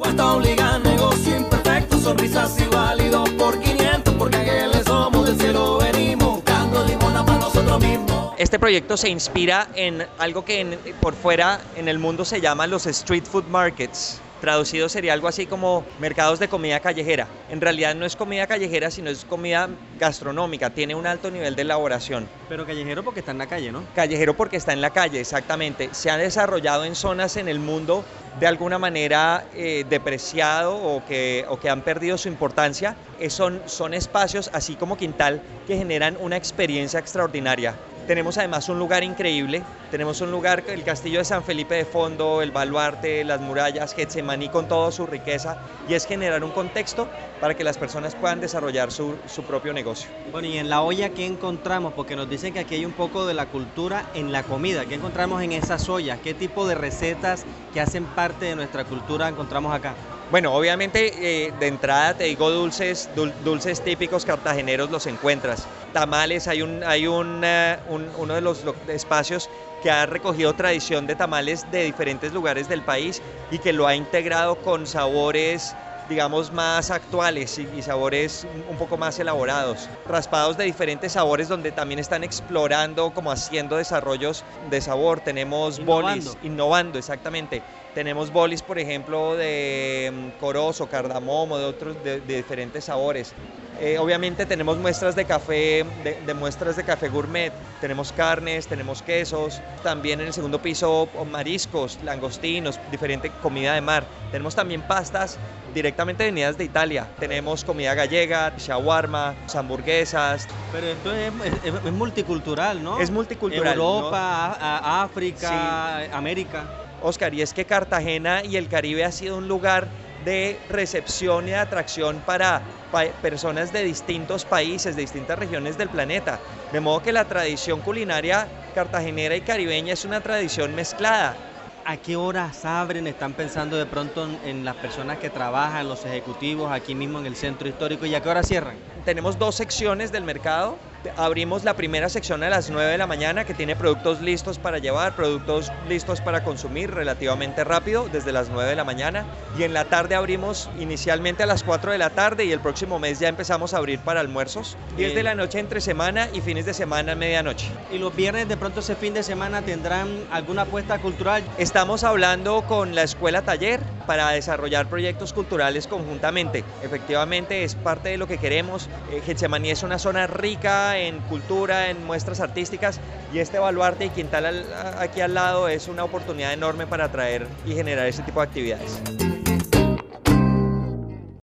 Subasta obliga negocio imperfecto, sonrisas y válidos por 500, porque ángeles somos del cielo venimos, buscando limona para nosotros mismos. Este proyecto se inspira en algo que por fuera en el mundo se llama los street food markets. Traducido sería algo así como mercados de comida callejera. En realidad no es comida callejera, sino es comida gastronómica. Tiene un alto nivel de elaboración. Pero callejero porque está en la calle, ¿no? Callejero porque está en la calle, exactamente. Se ha desarrollado en zonas en el mundo de alguna manera eh, depreciado o que, o que han perdido su importancia. Eh, son, son espacios, así como Quintal, que generan una experiencia extraordinaria. Tenemos además un lugar increíble. Tenemos un lugar, el castillo de San Felipe de fondo, el baluarte, las murallas, Getsemaní con toda su riqueza. Y es generar un contexto para que las personas puedan desarrollar su, su propio negocio. Bueno, y en la olla, ¿qué encontramos? Porque nos dicen que aquí hay un poco de la cultura en la comida. ¿Qué encontramos en esas ollas? ¿Qué tipo de recetas que hacen parte de nuestra cultura encontramos acá? Bueno, obviamente eh, de entrada te digo dulces, dul- dulces típicos cartageneros los encuentras. Tamales, hay, un, hay un, eh, un- uno de los lo- espacios que ha recogido tradición de tamales de diferentes lugares del país y que lo ha integrado con sabores digamos más actuales y, y sabores un poco más elaborados, raspados de diferentes sabores donde también están explorando como haciendo desarrollos de sabor. Tenemos bolis, Innovando. exactamente. Tenemos bolis, por ejemplo, de mm, corozo, cardamomo, de otros, de, de diferentes sabores. Eh, obviamente tenemos muestras de café, de, de muestras de café gourmet. Tenemos carnes, tenemos quesos. También en el segundo piso mariscos, langostinos, diferente comida de mar. Tenemos también pastas directamente venidas de Italia. Tenemos comida gallega, shawarma, hamburguesas. Pero esto es, es- es multicultural, ¿no? Es multicultural. ¿no? Europa, a- a- África, América. Oscar, y es que Cartagena y el Caribe ha sido un lugar de recepción y de atracción para pa- personas de distintos países, de distintas regiones del planeta. De modo que la tradición culinaria cartagenera y caribeña es una tradición mezclada. ¿A qué horas abren? ¿Están pensando de pronto en, en las personas que trabajan, los ejecutivos aquí mismo en el centro histórico? ¿Y a qué hora cierran? Tenemos dos secciones del mercado. Abrimos la primera sección a las 9 de la mañana que tiene productos listos para llevar, productos listos para consumir relativamente rápido desde las 9 de la mañana. Y en la tarde abrimos inicialmente a las 4 de la tarde y el próximo mes ya empezamos a abrir para almuerzos. 10 de la noche entre semana y fines de semana a medianoche. ¿Y los viernes de pronto ese fin de semana tendrán alguna apuesta cultural? Estamos hablando con la escuela taller para desarrollar proyectos culturales conjuntamente. Efectivamente es parte de lo que queremos. Eh, Getsemaní es una zona rica en cultura, en muestras artísticas y este baluarte y Quintal aquí al lado es una oportunidad enorme para atraer y generar ese tipo de actividades.